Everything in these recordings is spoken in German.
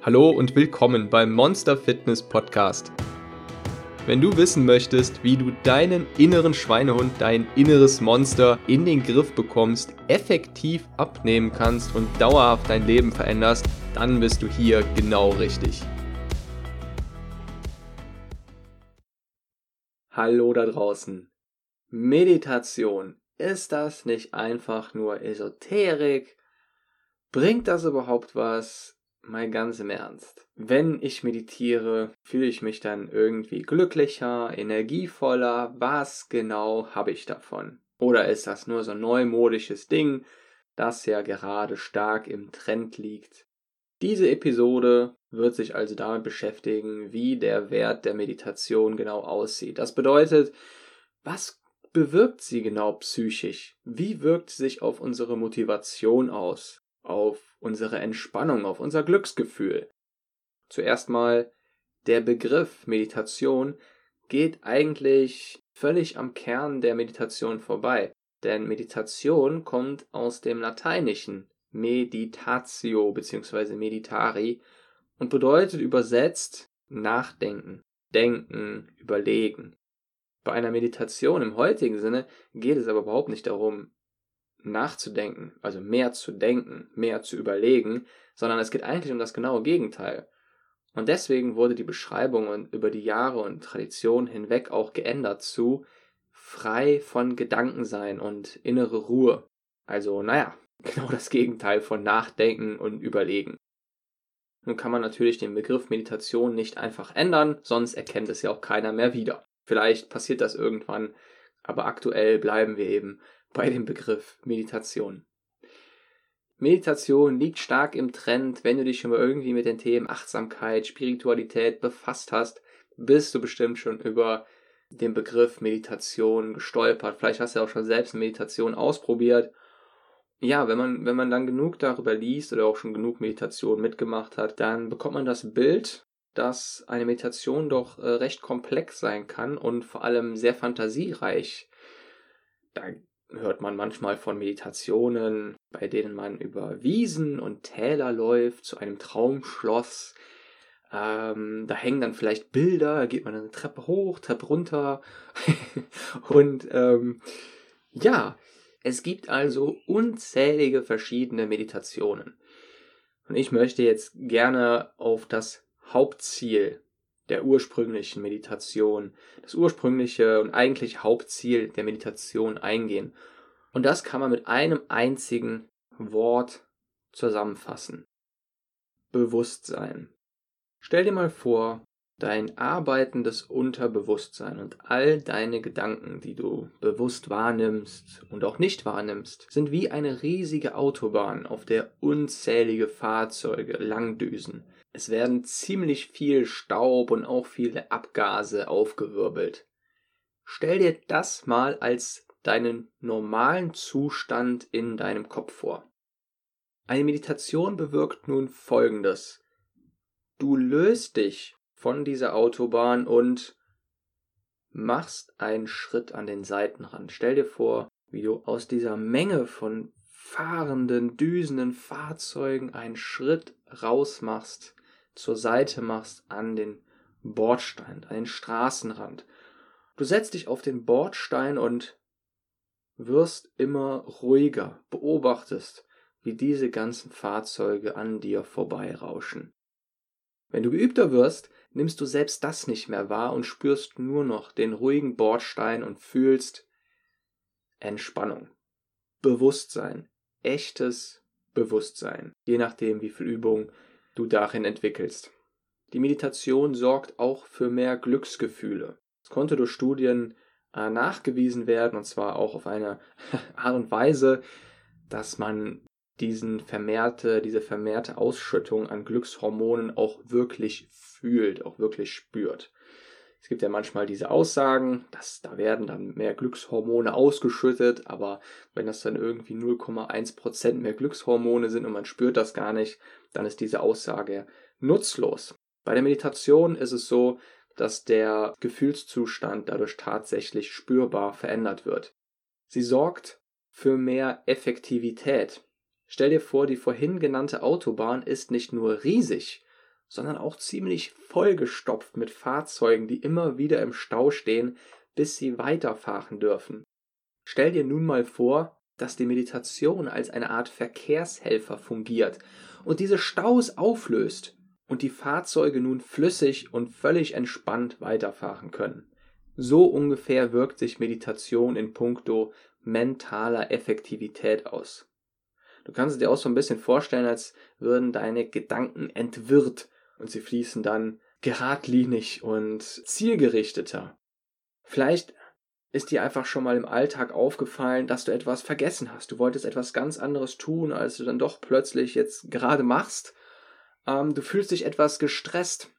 Hallo und willkommen beim Monster Fitness Podcast. Wenn du wissen möchtest, wie du deinen inneren Schweinehund, dein inneres Monster in den Griff bekommst, effektiv abnehmen kannst und dauerhaft dein Leben veränderst, dann bist du hier genau richtig. Hallo da draußen. Meditation. Ist das nicht einfach nur Esoterik? Bringt das überhaupt was? Mal ganz im Ernst. Wenn ich meditiere, fühle ich mich dann irgendwie glücklicher, energievoller. Was genau habe ich davon? Oder ist das nur so ein neumodisches Ding, das ja gerade stark im Trend liegt? Diese Episode wird sich also damit beschäftigen, wie der Wert der Meditation genau aussieht. Das bedeutet, was bewirkt sie genau psychisch? Wie wirkt sie sich auf unsere Motivation aus? Auf unsere Entspannung, auf unser Glücksgefühl. Zuerst mal, der Begriff Meditation geht eigentlich völlig am Kern der Meditation vorbei. Denn Meditation kommt aus dem Lateinischen meditatio bzw. meditari und bedeutet übersetzt nachdenken, denken, überlegen. Bei einer Meditation im heutigen Sinne geht es aber überhaupt nicht darum, nachzudenken, also mehr zu denken, mehr zu überlegen, sondern es geht eigentlich um das genaue Gegenteil. Und deswegen wurde die Beschreibung über die Jahre und Tradition hinweg auch geändert zu frei von Gedanken sein und innere Ruhe. Also, naja, genau das Gegenteil von Nachdenken und Überlegen. Nun kann man natürlich den Begriff Meditation nicht einfach ändern, sonst erkennt es ja auch keiner mehr wieder. Vielleicht passiert das irgendwann, aber aktuell bleiben wir eben bei dem Begriff Meditation. Meditation liegt stark im Trend, wenn du dich schon mal irgendwie mit den Themen Achtsamkeit, Spiritualität befasst hast, bist du bestimmt schon über den Begriff Meditation gestolpert. Vielleicht hast du auch schon selbst Meditation ausprobiert. Ja, wenn man, wenn man dann genug darüber liest oder auch schon genug Meditation mitgemacht hat, dann bekommt man das Bild, dass eine Meditation doch äh, recht komplex sein kann und vor allem sehr fantasiereich. Da hört man manchmal von Meditationen, bei denen man über Wiesen und Täler läuft zu einem Traumschloss. Ähm, da hängen dann vielleicht Bilder, da geht man eine Treppe hoch, Treppe runter. und ähm, ja, es gibt also unzählige verschiedene Meditationen. Und ich möchte jetzt gerne auf das Hauptziel der ursprünglichen Meditation, das ursprüngliche und eigentliche Hauptziel der Meditation eingehen. Und das kann man mit einem einzigen Wort zusammenfassen. Bewusstsein. Stell dir mal vor, dein arbeitendes Unterbewusstsein und all deine Gedanken, die du bewusst wahrnimmst und auch nicht wahrnimmst, sind wie eine riesige Autobahn, auf der unzählige Fahrzeuge langdüsen, es werden ziemlich viel Staub und auch viele Abgase aufgewirbelt. Stell dir das mal als deinen normalen Zustand in deinem Kopf vor. Eine Meditation bewirkt nun Folgendes. Du löst dich von dieser Autobahn und machst einen Schritt an den Seitenrand. Stell dir vor, wie du aus dieser Menge von fahrenden, düsenden Fahrzeugen einen Schritt rausmachst zur Seite machst an den Bordstein, an den Straßenrand. Du setzt dich auf den Bordstein und wirst immer ruhiger, beobachtest, wie diese ganzen Fahrzeuge an dir vorbeirauschen. Wenn du geübter wirst, nimmst du selbst das nicht mehr wahr und spürst nur noch den ruhigen Bordstein und fühlst Entspannung, Bewusstsein, echtes Bewusstsein, je nachdem, wie viel Übung du darin entwickelst. Die Meditation sorgt auch für mehr Glücksgefühle. Es konnte durch Studien äh, nachgewiesen werden, und zwar auch auf eine Art und Weise, dass man diesen vermehrte, diese vermehrte Ausschüttung an Glückshormonen auch wirklich fühlt, auch wirklich spürt. Es gibt ja manchmal diese Aussagen, dass da werden dann mehr Glückshormone ausgeschüttet, aber wenn das dann irgendwie 0,1% mehr Glückshormone sind und man spürt das gar nicht, dann ist diese Aussage nutzlos. Bei der Meditation ist es so, dass der Gefühlszustand dadurch tatsächlich spürbar verändert wird. Sie sorgt für mehr Effektivität. Stell dir vor, die vorhin genannte Autobahn ist nicht nur riesig, sondern auch ziemlich vollgestopft mit Fahrzeugen, die immer wieder im Stau stehen, bis sie weiterfahren dürfen. Stell dir nun mal vor, dass die Meditation als eine Art Verkehrshelfer fungiert und diese Staus auflöst und die Fahrzeuge nun flüssig und völlig entspannt weiterfahren können. So ungefähr wirkt sich Meditation in puncto mentaler Effektivität aus. Du kannst es dir auch so ein bisschen vorstellen, als würden deine Gedanken entwirrt und sie fließen dann geradlinig und zielgerichteter. Vielleicht ist dir einfach schon mal im Alltag aufgefallen, dass du etwas vergessen hast. Du wolltest etwas ganz anderes tun, als du dann doch plötzlich jetzt gerade machst. Ähm, du fühlst dich etwas gestresst.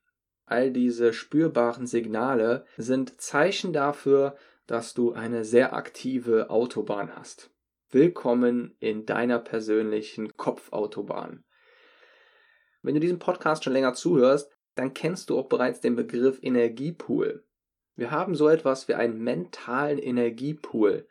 All diese spürbaren Signale sind Zeichen dafür, dass du eine sehr aktive Autobahn hast. Willkommen in deiner persönlichen Kopfautobahn. Wenn du diesem Podcast schon länger zuhörst, dann kennst du auch bereits den Begriff Energiepool. Wir haben so etwas wie einen mentalen Energiepool.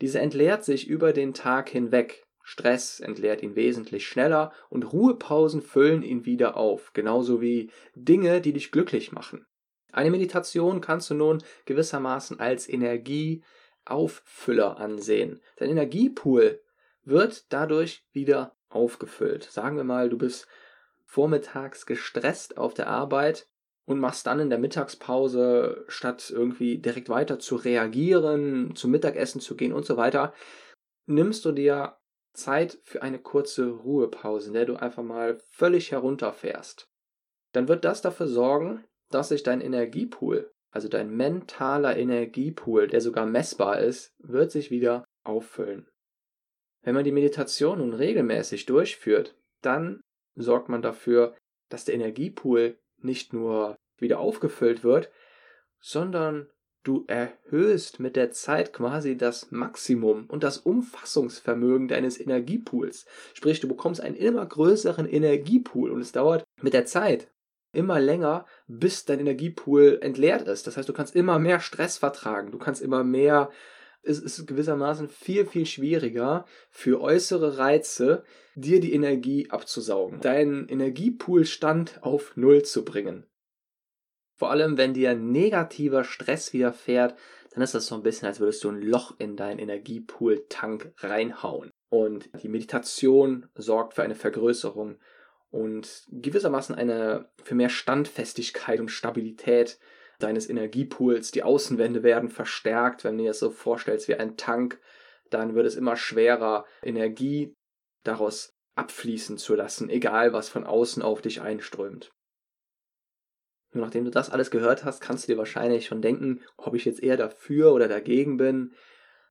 Dieser entleert sich über den Tag hinweg. Stress entleert ihn wesentlich schneller und Ruhepausen füllen ihn wieder auf, genauso wie Dinge, die dich glücklich machen. Eine Meditation kannst du nun gewissermaßen als Energieauffüller ansehen. Dein Energiepool wird dadurch wieder aufgefüllt. Sagen wir mal, du bist vormittags gestresst auf der Arbeit und machst dann in der Mittagspause, statt irgendwie direkt weiter zu reagieren, zum Mittagessen zu gehen und so weiter, nimmst du dir Zeit für eine kurze Ruhepause, in der du einfach mal völlig herunterfährst. Dann wird das dafür sorgen, dass sich dein Energiepool, also dein mentaler Energiepool, der sogar messbar ist, wird sich wieder auffüllen. Wenn man die Meditation nun regelmäßig durchführt, dann sorgt man dafür, dass der Energiepool nicht nur wieder aufgefüllt wird, sondern du erhöhst mit der Zeit quasi das Maximum und das Umfassungsvermögen deines Energiepools. Sprich, du bekommst einen immer größeren Energiepool und es dauert mit der Zeit immer länger, bis dein Energiepool entleert ist. Das heißt, du kannst immer mehr Stress vertragen, du kannst immer mehr es ist gewissermaßen viel, viel schwieriger für äußere Reize, dir die Energie abzusaugen, deinen Energiepoolstand auf Null zu bringen. Vor allem, wenn dir negativer Stress widerfährt, dann ist das so ein bisschen, als würdest du ein Loch in deinen Energiepool-Tank reinhauen. Und die Meditation sorgt für eine Vergrößerung und gewissermaßen eine für mehr Standfestigkeit und Stabilität deines Energiepools. Die Außenwände werden verstärkt, wenn du dir das so vorstellst wie ein Tank, dann wird es immer schwerer, Energie daraus abfließen zu lassen, egal was von außen auf dich einströmt. Nur nachdem du das alles gehört hast, kannst du dir wahrscheinlich schon denken, ob ich jetzt eher dafür oder dagegen bin.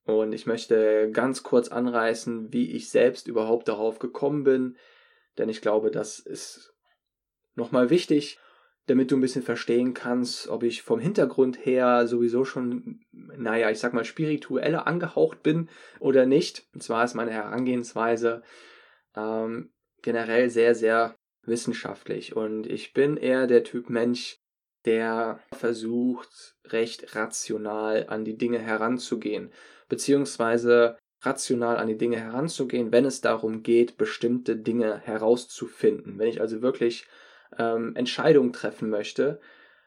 Und ich möchte ganz kurz anreißen, wie ich selbst überhaupt darauf gekommen bin, denn ich glaube, das ist nochmal wichtig, damit du ein bisschen verstehen kannst, ob ich vom Hintergrund her sowieso schon, naja, ich sag mal, spiritueller angehaucht bin oder nicht. Und zwar ist meine Herangehensweise ähm, generell sehr, sehr wissenschaftlich. Und ich bin eher der Typ Mensch, der versucht, recht rational an die Dinge heranzugehen, beziehungsweise rational an die Dinge heranzugehen, wenn es darum geht, bestimmte Dinge herauszufinden. Wenn ich also wirklich ähm, Entscheidungen treffen möchte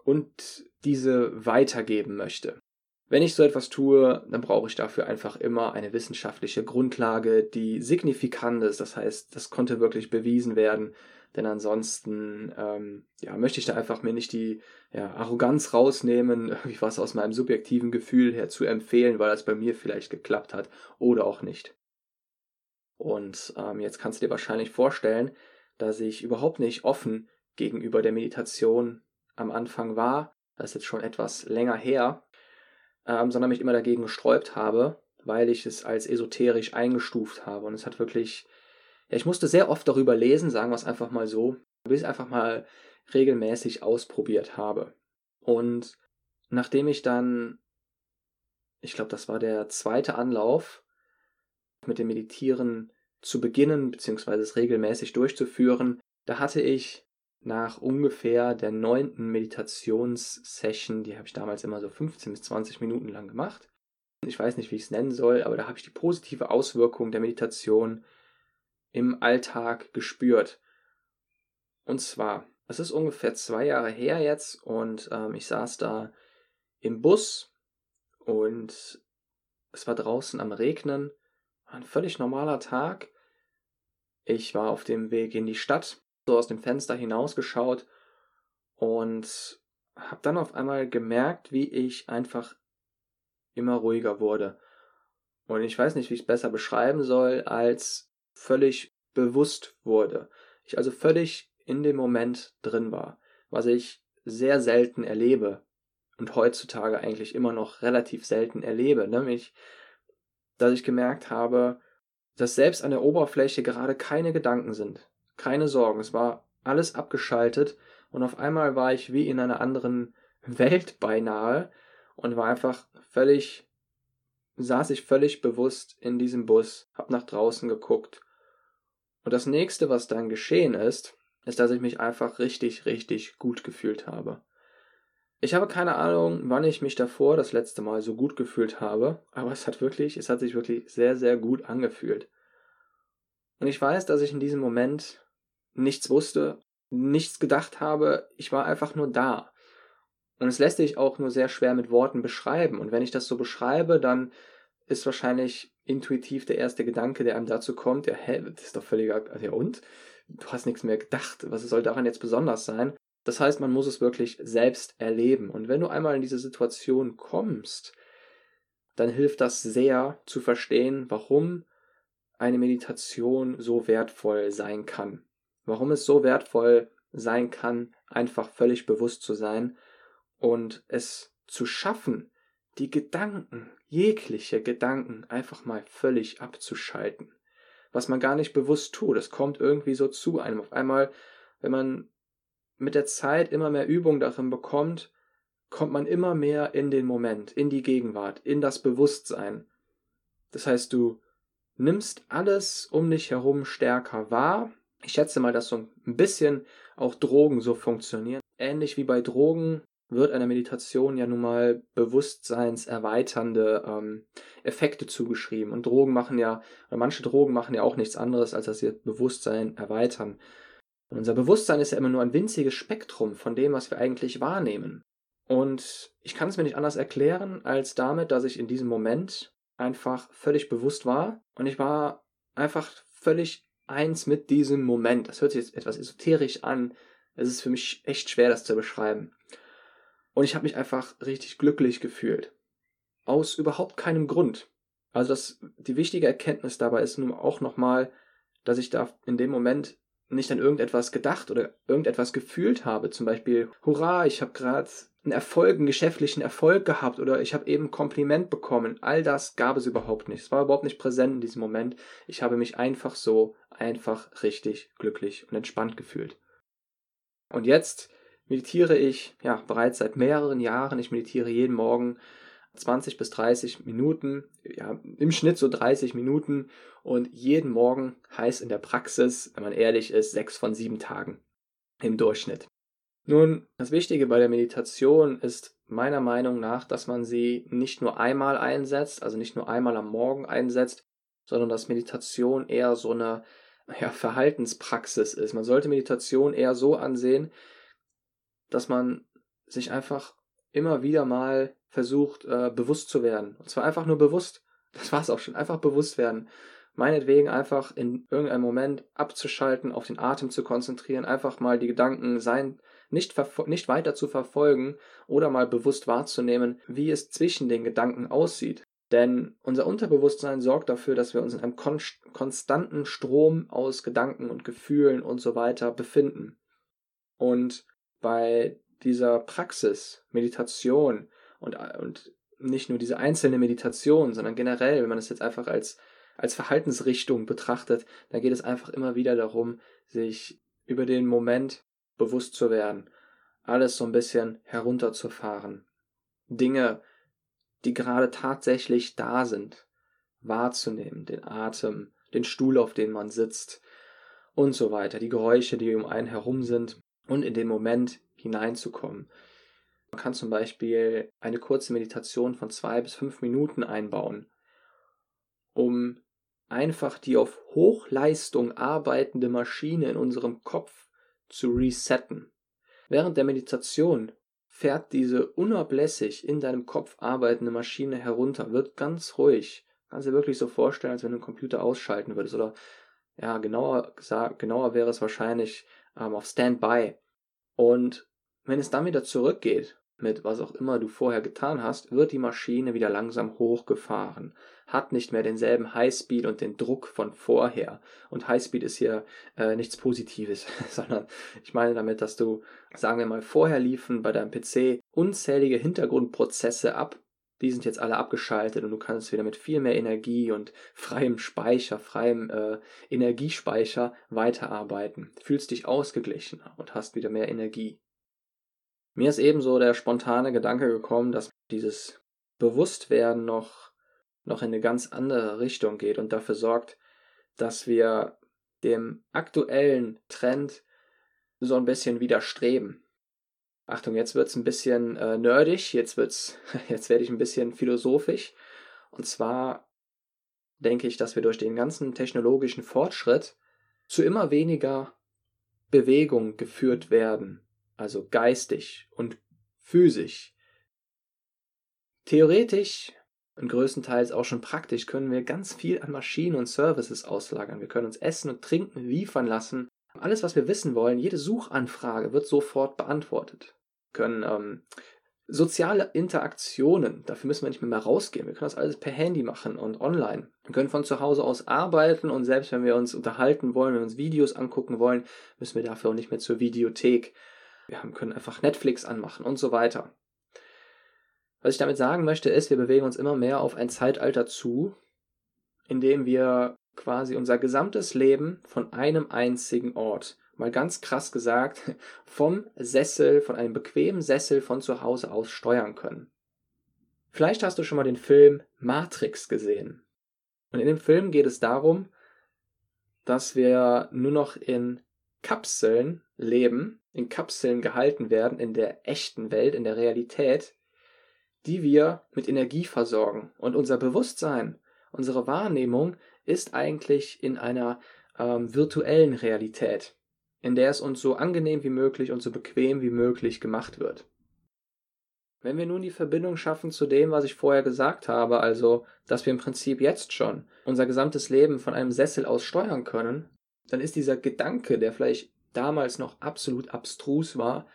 und diese weitergeben möchte. Wenn ich so etwas tue, dann brauche ich dafür einfach immer eine wissenschaftliche Grundlage, die signifikant ist. Das heißt, das konnte wirklich bewiesen werden. Denn ansonsten ähm, ja, möchte ich da einfach mir nicht die ja, Arroganz rausnehmen, irgendwie was aus meinem subjektiven Gefühl her zu empfehlen, weil das bei mir vielleicht geklappt hat oder auch nicht. Und ähm, jetzt kannst du dir wahrscheinlich vorstellen, dass ich überhaupt nicht offen gegenüber der Meditation am Anfang war. Das ist jetzt schon etwas länger her, ähm, sondern mich immer dagegen gesträubt habe, weil ich es als esoterisch eingestuft habe. Und es hat wirklich ja, ich musste sehr oft darüber lesen, sagen wir es einfach mal so, bis ich es einfach mal regelmäßig ausprobiert habe. Und nachdem ich dann, ich glaube, das war der zweite Anlauf, mit dem Meditieren zu beginnen, beziehungsweise es regelmäßig durchzuführen, da hatte ich nach ungefähr der neunten Meditationssession, die habe ich damals immer so 15 bis 20 Minuten lang gemacht. Ich weiß nicht, wie ich es nennen soll, aber da habe ich die positive Auswirkung der Meditation im Alltag gespürt. Und zwar, es ist ungefähr zwei Jahre her jetzt und ähm, ich saß da im Bus und es war draußen am Regnen. Ein völlig normaler Tag. Ich war auf dem Weg in die Stadt, so aus dem Fenster hinausgeschaut und habe dann auf einmal gemerkt, wie ich einfach immer ruhiger wurde. Und ich weiß nicht, wie ich es besser beschreiben soll, als völlig bewusst wurde. Ich also völlig in dem Moment drin war, was ich sehr selten erlebe und heutzutage eigentlich immer noch relativ selten erlebe, nämlich dass ich gemerkt habe, dass selbst an der Oberfläche gerade keine Gedanken sind, keine Sorgen, es war alles abgeschaltet und auf einmal war ich wie in einer anderen Welt beinahe und war einfach völlig saß ich völlig bewusst in diesem Bus, hab nach draußen geguckt. Und das nächste, was dann geschehen ist, ist, dass ich mich einfach richtig, richtig gut gefühlt habe. Ich habe keine Ahnung, wann ich mich davor das letzte Mal so gut gefühlt habe, aber es hat wirklich, es hat sich wirklich sehr, sehr gut angefühlt. Und ich weiß, dass ich in diesem Moment nichts wusste, nichts gedacht habe, ich war einfach nur da. Und es lässt sich auch nur sehr schwer mit Worten beschreiben. Und wenn ich das so beschreibe, dann ist wahrscheinlich intuitiv der erste Gedanke, der einem dazu kommt, ja, hä, das ist doch völliger, ja und? Du hast nichts mehr gedacht, was soll daran jetzt besonders sein? Das heißt, man muss es wirklich selbst erleben. Und wenn du einmal in diese Situation kommst, dann hilft das sehr zu verstehen, warum eine Meditation so wertvoll sein kann. Warum es so wertvoll sein kann, einfach völlig bewusst zu sein und es zu schaffen, die Gedanken, jegliche Gedanken einfach mal völlig abzuschalten. Was man gar nicht bewusst tut. Es kommt irgendwie so zu einem. Auf einmal, wenn man mit der Zeit immer mehr Übung darin bekommt, kommt man immer mehr in den Moment, in die Gegenwart, in das Bewusstsein. Das heißt, du nimmst alles um dich herum stärker wahr. Ich schätze mal, dass so ein bisschen auch Drogen so funktionieren. Ähnlich wie bei Drogen wird einer Meditation ja nun mal bewusstseinserweiternde ähm, Effekte zugeschrieben. Und Drogen machen ja, oder manche Drogen machen ja auch nichts anderes, als dass sie Bewusstsein erweitern. Und unser Bewusstsein ist ja immer nur ein winziges Spektrum von dem, was wir eigentlich wahrnehmen. Und ich kann es mir nicht anders erklären, als damit, dass ich in diesem Moment einfach völlig bewusst war. Und ich war einfach völlig eins mit diesem Moment. Das hört sich jetzt etwas esoterisch an. Es ist für mich echt schwer, das zu beschreiben. Und ich habe mich einfach richtig glücklich gefühlt. Aus überhaupt keinem Grund. Also das, die wichtige Erkenntnis dabei ist nun auch nochmal, dass ich da in dem Moment nicht an irgendetwas gedacht oder irgendetwas gefühlt habe. Zum Beispiel, hurra, ich habe gerade einen Erfolg, einen geschäftlichen Erfolg gehabt oder ich habe eben Kompliment bekommen. All das gab es überhaupt nicht. Es war überhaupt nicht präsent in diesem Moment. Ich habe mich einfach so, einfach richtig glücklich und entspannt gefühlt. Und jetzt meditiere ich ja bereits seit mehreren Jahren. Ich meditiere jeden Morgen 20 bis 30 Minuten, ja, im Schnitt so 30 Minuten und jeden Morgen heißt in der Praxis, wenn man ehrlich ist, sechs von sieben Tagen im Durchschnitt. Nun, das Wichtige bei der Meditation ist meiner Meinung nach, dass man sie nicht nur einmal einsetzt, also nicht nur einmal am Morgen einsetzt, sondern dass Meditation eher so eine ja, Verhaltenspraxis ist. Man sollte Meditation eher so ansehen, dass man sich einfach immer wieder mal versucht, äh, bewusst zu werden. Und zwar einfach nur bewusst. Das war es auch schon. Einfach bewusst werden. Meinetwegen einfach in irgendeinem Moment abzuschalten, auf den Atem zu konzentrieren, einfach mal die Gedanken sein, nicht, nicht weiter zu verfolgen oder mal bewusst wahrzunehmen, wie es zwischen den Gedanken aussieht. Denn unser Unterbewusstsein sorgt dafür, dass wir uns in einem kon konstanten Strom aus Gedanken und Gefühlen und so weiter befinden. Und bei dieser Praxis, Meditation und, und nicht nur diese einzelne Meditation, sondern generell, wenn man es jetzt einfach als, als Verhaltensrichtung betrachtet, dann geht es einfach immer wieder darum, sich über den Moment bewusst zu werden, alles so ein bisschen herunterzufahren, Dinge, die gerade tatsächlich da sind, wahrzunehmen, den Atem, den Stuhl, auf dem man sitzt und so weiter, die Geräusche, die um einen herum sind und in den Moment hineinzukommen. Man kann zum Beispiel eine kurze Meditation von zwei bis fünf Minuten einbauen, um einfach die auf Hochleistung arbeitende Maschine in unserem Kopf zu resetten. Während der Meditation fährt diese unablässig in deinem Kopf arbeitende Maschine herunter, wird ganz ruhig. Kannst dir wirklich so vorstellen, als wenn du einen Computer ausschalten würdest. Oder ja, genauer genauer wäre es wahrscheinlich ähm, auf Standby. Und wenn es dann wieder zurückgeht, mit was auch immer du vorher getan hast, wird die Maschine wieder langsam hochgefahren, hat nicht mehr denselben Highspeed und den Druck von vorher. Und Highspeed ist hier äh, nichts Positives, sondern ich meine damit, dass du, sagen wir mal, vorher liefen bei deinem PC unzählige Hintergrundprozesse ab, die sind jetzt alle abgeschaltet und du kannst wieder mit viel mehr Energie und freiem Speicher, freiem äh, Energiespeicher weiterarbeiten. Fühlst dich ausgeglichener und hast wieder mehr Energie. Mir ist ebenso der spontane Gedanke gekommen, dass dieses Bewusstwerden noch, noch in eine ganz andere Richtung geht und dafür sorgt, dass wir dem aktuellen Trend so ein bisschen widerstreben. Achtung, jetzt wird es ein bisschen äh, nerdig, jetzt wird's, jetzt werde ich ein bisschen philosophisch. Und zwar denke ich, dass wir durch den ganzen technologischen Fortschritt zu immer weniger Bewegung geführt werden, also geistig und physisch. Theoretisch und größtenteils auch schon praktisch können wir ganz viel an Maschinen und Services auslagern. Wir können uns Essen und Trinken liefern lassen. Alles, was wir wissen wollen, jede Suchanfrage wird sofort beantwortet können ähm, soziale Interaktionen, dafür müssen wir nicht mehr, mehr rausgehen. Wir können das alles per Handy machen und online. Wir können von zu Hause aus arbeiten und selbst wenn wir uns unterhalten wollen, wenn wir uns Videos angucken wollen, müssen wir dafür auch nicht mehr zur Videothek. Wir können einfach Netflix anmachen und so weiter. Was ich damit sagen möchte, ist, wir bewegen uns immer mehr auf ein Zeitalter zu, in dem wir quasi unser gesamtes Leben von einem einzigen Ort mal ganz krass gesagt, vom Sessel, von einem bequemen Sessel von zu Hause aus steuern können. Vielleicht hast du schon mal den Film Matrix gesehen. Und in dem Film geht es darum, dass wir nur noch in Kapseln leben, in Kapseln gehalten werden, in der echten Welt, in der Realität, die wir mit Energie versorgen. Und unser Bewusstsein, unsere Wahrnehmung ist eigentlich in einer ähm, virtuellen Realität in der es uns so angenehm wie möglich und so bequem wie möglich gemacht wird. Wenn wir nun die Verbindung schaffen zu dem, was ich vorher gesagt habe, also dass wir im Prinzip jetzt schon unser gesamtes Leben von einem Sessel aus steuern können, dann ist dieser Gedanke, der vielleicht damals noch absolut abstrus war,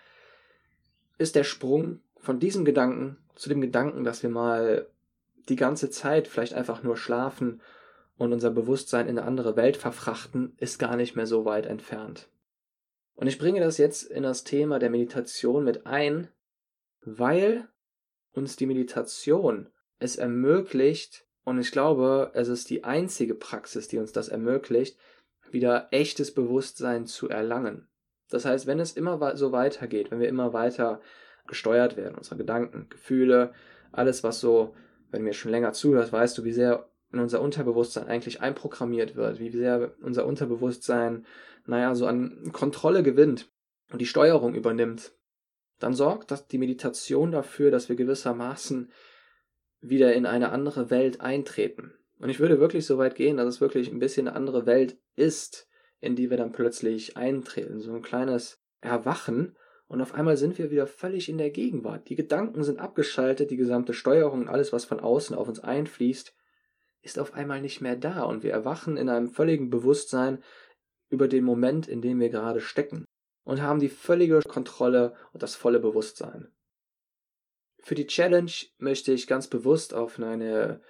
ist der Sprung von diesem Gedanken zu dem Gedanken, dass wir mal die ganze Zeit vielleicht einfach nur schlafen und unser Bewusstsein in eine andere Welt verfrachten, ist gar nicht mehr so weit entfernt. Und ich bringe das jetzt in das Thema der Meditation mit ein, weil uns die Meditation es ermöglicht, und ich glaube, es ist die einzige Praxis, die uns das ermöglicht, wieder echtes Bewusstsein zu erlangen. Das heißt, wenn es immer so weitergeht, wenn wir immer weiter gesteuert werden, unsere Gedanken, Gefühle, alles, was so, wenn mir schon länger zuhörst, weißt du, wie sehr in unser Unterbewusstsein eigentlich einprogrammiert wird, wie sehr unser Unterbewusstsein naja, so an Kontrolle gewinnt und die Steuerung übernimmt, dann sorgt das die Meditation dafür, dass wir gewissermaßen wieder in eine andere Welt eintreten. Und ich würde wirklich so weit gehen, dass es wirklich ein bisschen eine andere Welt ist, in die wir dann plötzlich eintreten. So ein kleines Erwachen und auf einmal sind wir wieder völlig in der Gegenwart. Die Gedanken sind abgeschaltet, die gesamte Steuerung und alles, was von außen auf uns einfließt, ist auf einmal nicht mehr da und wir erwachen in einem völligen Bewusstsein, über den Moment, in dem wir gerade stecken und haben die völlige Kontrolle und das volle Bewusstsein. Für die Challenge möchte ich ganz bewusst auf eine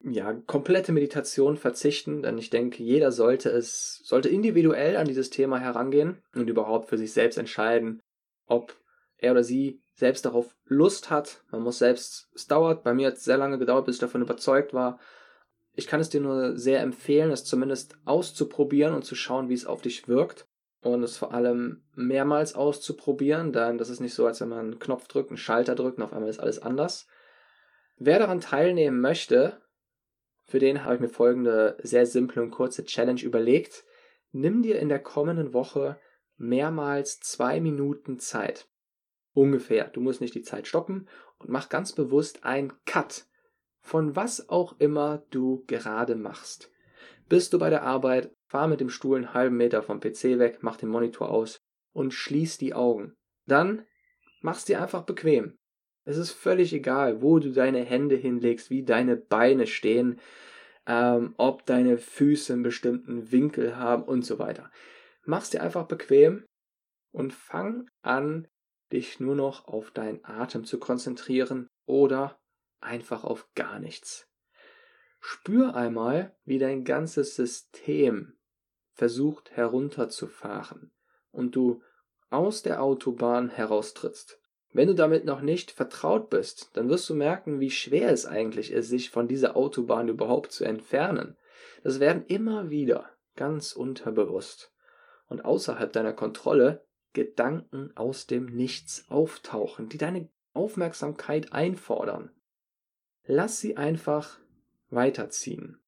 ja, komplette Meditation verzichten, denn ich denke, jeder sollte es, sollte individuell an dieses Thema herangehen und überhaupt für sich selbst entscheiden, ob er oder sie selbst darauf Lust hat. Man muss selbst, es dauert, bei mir hat es sehr lange gedauert, bis ich davon überzeugt war, ich kann es dir nur sehr empfehlen, es zumindest auszuprobieren und zu schauen, wie es auf dich wirkt. Und es vor allem mehrmals auszuprobieren, denn das ist nicht so, als wenn man einen Knopf drückt, einen Schalter drückt und auf einmal ist alles anders. Wer daran teilnehmen möchte, für den habe ich mir folgende sehr simple und kurze Challenge überlegt. Nimm dir in der kommenden Woche mehrmals zwei Minuten Zeit. Ungefähr. Du musst nicht die Zeit stoppen und mach ganz bewusst einen Cut von was auch immer du gerade machst. Bist du bei der Arbeit, fahr mit dem Stuhl einen halben Meter vom PC weg, mach den Monitor aus und schließ die Augen. dann mach's dir einfach bequem. Es ist völlig egal, wo du deine Hände hinlegst, wie deine Beine stehen, ähm, ob deine Füße einen bestimmten Winkel haben und so weiter. Mach's dir einfach bequem und fang an, dich nur noch auf deinen Atem zu konzentrieren oder einfach auf gar nichts. Spür einmal, wie dein ganzes System versucht herunterzufahren und du aus der Autobahn heraustrittst. Wenn du damit noch nicht vertraut bist, dann wirst du merken, wie schwer es eigentlich ist, sich von dieser Autobahn überhaupt zu entfernen. Das werden immer wieder ganz unterbewusst und außerhalb deiner Kontrolle Gedanken aus dem Nichts auftauchen, die deine Aufmerksamkeit einfordern. Lass sie einfach weiterziehen.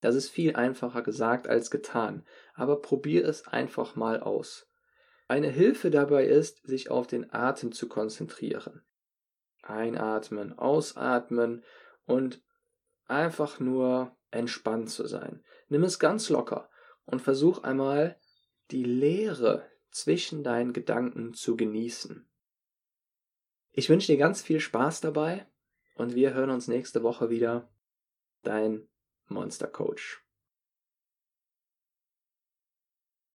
Das ist viel einfacher gesagt als getan, aber probier es einfach mal aus. Eine Hilfe dabei ist, sich auf den Atem zu konzentrieren. Einatmen, ausatmen und einfach nur entspannt zu sein. Nimm es ganz locker und versuch einmal die Leere zwischen deinen Gedanken zu genießen. Ich wünsche dir ganz viel Spaß dabei und wir hören uns nächste Woche wieder. Dein Monster Coach.